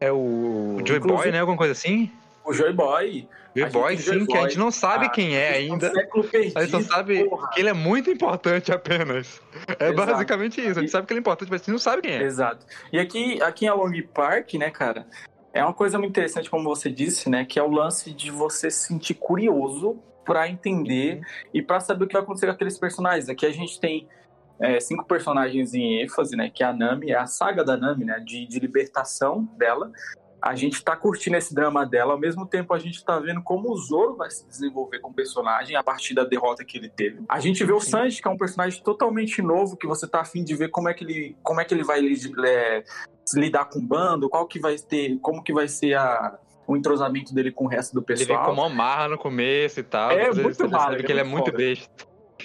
É o Joy Boy, né? Alguma coisa assim? O Joy Boy. Joy Boy, sim, Joy que Boy. a gente não sabe ah, quem é ainda. Perdido, a gente só sabe porra. que ele é muito importante apenas. É Exato. basicamente isso. A gente sabe que ele é importante, mas a gente não sabe quem é. Exato. E aqui, aqui em Along Park, né, cara? É uma coisa muito interessante, como você disse, né? Que é o lance de você se sentir curioso para entender uhum. e para saber o que vai acontecer com aqueles personagens. Aqui a gente tem é, cinco personagens em ênfase, né? Que é a Nami, é a saga da Nami, né? De, de libertação dela. A gente tá curtindo esse drama dela, ao mesmo tempo a gente tá vendo como o Zoro vai se desenvolver como personagem a partir da derrota que ele teve. A gente vê o Sanji, que é um personagem totalmente novo, que você tá afim de ver como é que ele, como é que ele vai é, lidar com o bando, qual que vai ter, como que vai ser a, o entrosamento dele com o resto do pessoal. Ele vem como amarra no começo e tal. É, muito mal. Ele, que ele é muito besta.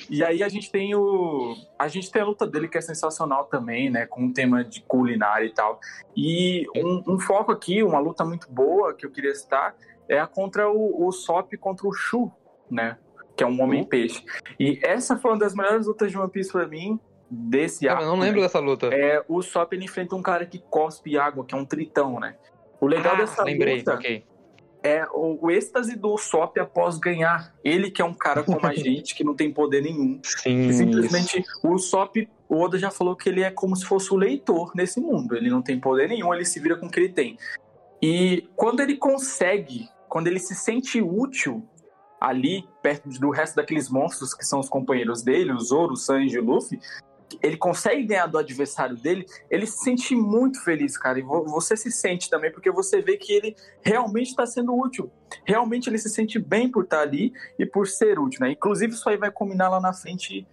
E aí a gente tem o. A gente tem a luta dele que é sensacional também, né? Com um tema de culinária e tal. E um, um foco aqui, uma luta muito boa que eu queria citar, é a contra o, o Sop contra o Shu, né? Que é um homem-peixe. E essa foi uma das melhores lutas de One Piece pra mim, desse arco. Eu não lembro né? dessa luta. É, o Sop ele enfrenta um cara que cospe água, que é um tritão, né? O legal ah, dessa lembrei, luta okay. é o, o êxtase do Sop após ganhar. Ele que é um cara como a [laughs] gente, que não tem poder nenhum. Sim, simplesmente isso. o Sop, o Oda já falou que ele é como se fosse o leitor nesse mundo. Ele não tem poder nenhum, ele se vira com o que ele tem. E quando ele consegue, quando ele se sente útil ali, perto do resto daqueles monstros que são os companheiros dele, o Zoro, o Sanji e o Luffy, ele consegue ganhar do adversário dele, ele se sente muito feliz, cara. E você se sente também, porque você vê que ele realmente está sendo útil. Realmente ele se sente bem por estar ali e por ser útil, né? Inclusive, isso aí vai combinar lá na frente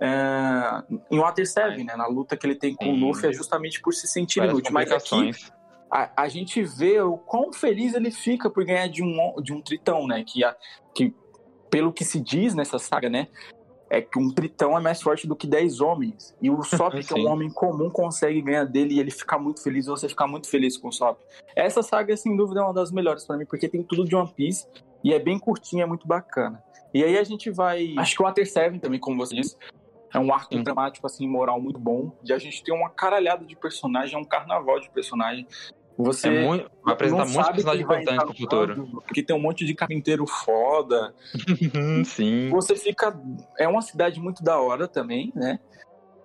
é, em Water 7, né? Na luta que ele tem com Sim. o Luffy, é justamente por se sentir útil. Mas aqui a, a, gente vê o quão feliz ele fica por ganhar de um, de um tritão, né? Que, a, que pelo que se diz nessa saga, né? É que um tritão é mais forte do que 10 homens. E o Sop, [laughs] que é um homem comum, consegue ganhar dele e ele fica muito feliz, você fica muito feliz com o Sop. Essa saga, sem dúvida, é uma das melhores para mim, porque tem tudo de One Piece e é bem curtinha, é muito bacana. E aí a gente vai. Acho que o Water Seven também, como você disse. É um arco Sim. dramático, assim, moral muito bom. E a gente tem uma caralhada de personagem, é um carnaval de personagem. Você é muito, vai apresentar muitos personagens importantes pro futuro. Porque tem um monte de carpinteiro foda. [laughs] Sim. Você fica. É uma cidade muito da hora também, né?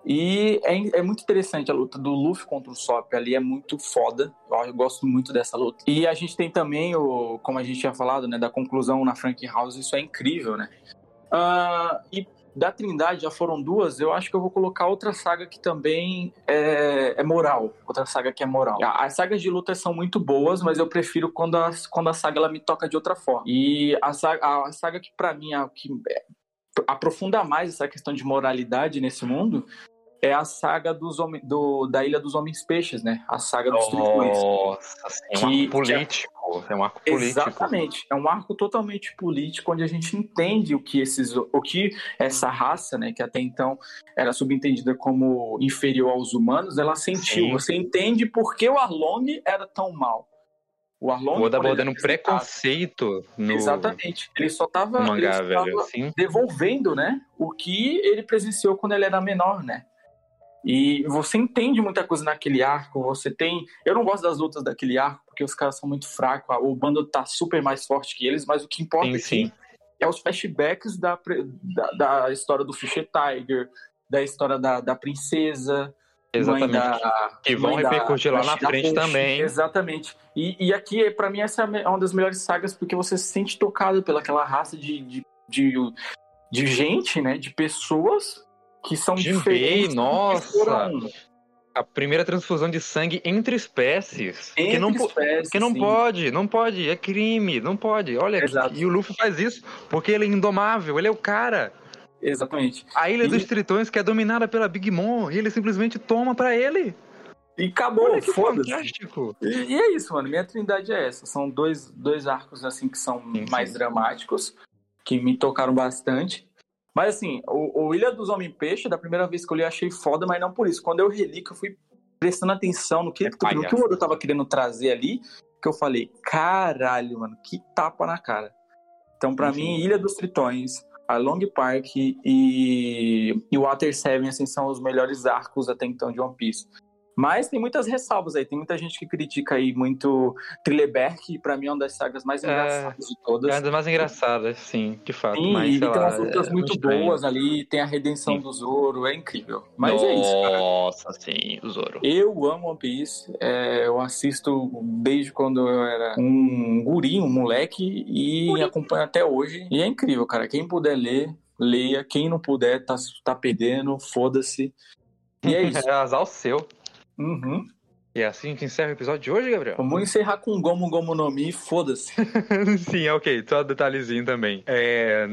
E é, é, muito interessante a luta do Luffy contra o Sop ali, é muito foda. Eu, gosto muito dessa luta. E a gente tem também, o, como a gente tinha falado, né, da conclusão na Frank House, isso é incrível, né? Uh, e da Trindade já foram duas, eu acho que eu vou colocar outra saga que também é, é moral. Outra saga que é moral. As sagas de luta são muito boas, mas eu prefiro quando a, quando a saga ela me toca de outra forma. E a saga, a saga que para mim é, que aprofunda mais essa questão de moralidade nesse mundo é a saga dos homens, do, da Ilha dos Homens Peixes, né? A saga dos Tritões. Nossa, é um arco. É um arco político. Exatamente. É um arco totalmente político, onde a gente entende o que esses, o que essa raça, né, que até então era subentendida como inferior aos humanos, ela sentiu. Sim. Você entende por que o Arlong era tão mal. O Arlong. O Oda abordando um preconceito no. Exatamente. Ele só estava devolvendo, né? O que ele presenciou quando ele era menor, né? E você entende muita coisa naquele arco. Você tem. Eu não gosto das lutas daquele arco, porque os caras são muito fracos. O bando tá super mais forte que eles, mas o que importa sim, sim. é os flashbacks da, da, da, história do Fischer Tiger, da história da, da princesa. Exatamente. Da, que vão repercutir lá na frente também. Exatamente. E, e aqui, para mim, essa é uma das melhores sagas, porque você se sente tocado pelaquela raça de, de, de, de gente, né? De pessoas que são Jinbei, diferentes. Nossa! A primeira transfusão de sangue entre espécies. Entre que não, espécies, que não pode, não pode, é crime, não pode. Olha, Exato. e o Luffy faz isso porque ele é indomável, ele é o cara. Exatamente. A Ilha e... dos Tritões que é dominada pela Big Mom e ele simplesmente toma para ele. E acabou, foda-se. E, e, é isso, mano. Minha trindade é essa. São dois, dois arcos assim que são sim, mais sim. dramáticos, que me tocaram bastante. Mas assim, o, o Ilha dos Homem-Peixe, da primeira vez que eu li, achei foda, mas não por isso. Quando eu reli, que eu fui prestando atenção no que, é no que o Oda tava querendo trazer ali, que eu falei, caralho, mano, que tapa na cara. Então, para mim, Ilha dos Tritões, a Long Park e, e Water Seven, assim, são os melhores arcos até então de One Piece. Mas tem muitas ressalvas aí. Tem muita gente que critica aí muito Trilleberg, que pra mim é uma das sagas mais é, engraçadas é, de todas. É uma das mais engraçadas, sim, de fato. Sim, mas, tem lá, umas lutas é, muito boas ali, tem a redenção sim. do Zoro, é incrível. Mas Nossa, é isso, cara. Nossa, sim, o Zoro. Eu amo One Piece, é, eu assisto desde quando eu era um guri, um moleque, e Guri. acompanho até hoje. E é incrível, cara. Quem puder ler, leia. Quem não puder, tá, tá perdendo, foda-se. E é [laughs] isso. é azar o seu. Uhum. E é assim que encerra o episódio de hoje, Gabriel? Vamos encerrar com Gomu Gomu no Mi, foda-se. [laughs] Sim, ok. Só detalhezinho também. É...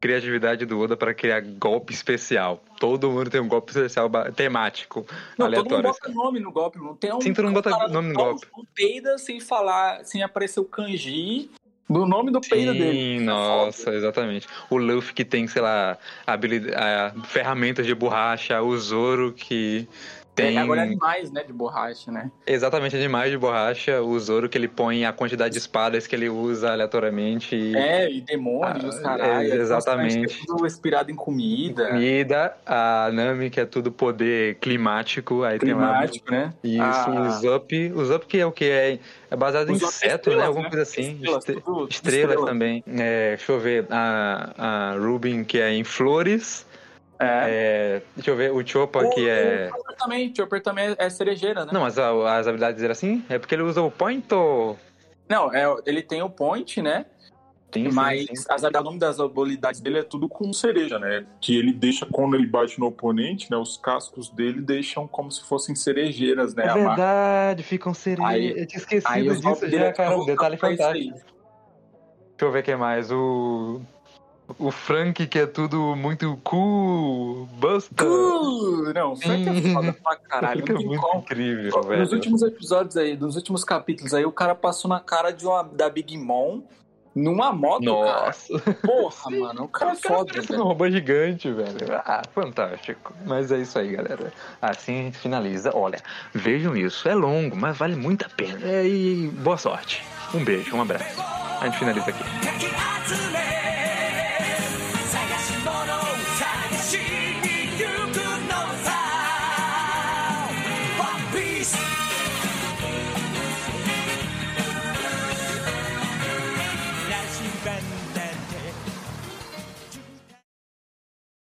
Criatividade do Oda para criar golpe especial. Todo mundo tem um golpe especial temático, não, aleatório. Todo mundo bota nome no golpe. Não tem um. Sim, todo mundo bota nome no golpe. Um peida sem falar, sem aparecer o kanji do nome do peida dele. Sim, nossa, exatamente. O Luffy que tem, sei lá, habilidade, ferramentas de borracha, o Zoro que tem... É, agora é animais, né, de borracha, né? Exatamente, animais de borracha, o Zoro que ele põe a quantidade de espadas que ele usa aleatoriamente. E... É, e demônios, ah, caralho. É, exatamente. É tudo inspirado em comida. Comida, a Nami que é tudo poder climático. Aí climático, tem uma... né? Isso, ah. o Zup. O Zup que é o que? É, é baseado em inseto, né? Alguma né? coisa assim. Estrelas, estrelas, estrelas também. É, deixa eu ver, a, a Rubin que é em flores. É. é. deixa eu ver, o Chopper aqui é. O Chopper também, o Chopper também é cerejeira, né? Não, mas a, as habilidades eram assim? É porque ele usa o point ou. Não, é, ele tem o point, né? Sim, mas sim, sim. As, o nome das habilidades dele é tudo com cereja, né? Que ele deixa, quando ele bate no oponente, né? Os cascos dele deixam como se fossem cerejeiras, né? É verdade, ficam cerejas. Eu tinha esquecido disso já, cara. Um detalhe fantástico. Deixa eu ver o que mais. O o Frank, que é tudo muito cool, busta. Cool! Não, o Frank é foda pra caralho. Frank é muito como. incrível, velho. Nos últimos episódios aí, nos últimos capítulos aí, o cara passou na cara de uma, da Big Mom numa moto, Nossa. cara. Porra, mano, o cara é foda, velho. um robô gigante, velho. Ah, fantástico. Mas é isso aí, galera. Assim a gente finaliza. Olha, vejam isso. É longo, mas vale muito a pena. E boa sorte. Um beijo, um abraço. A gente finaliza aqui.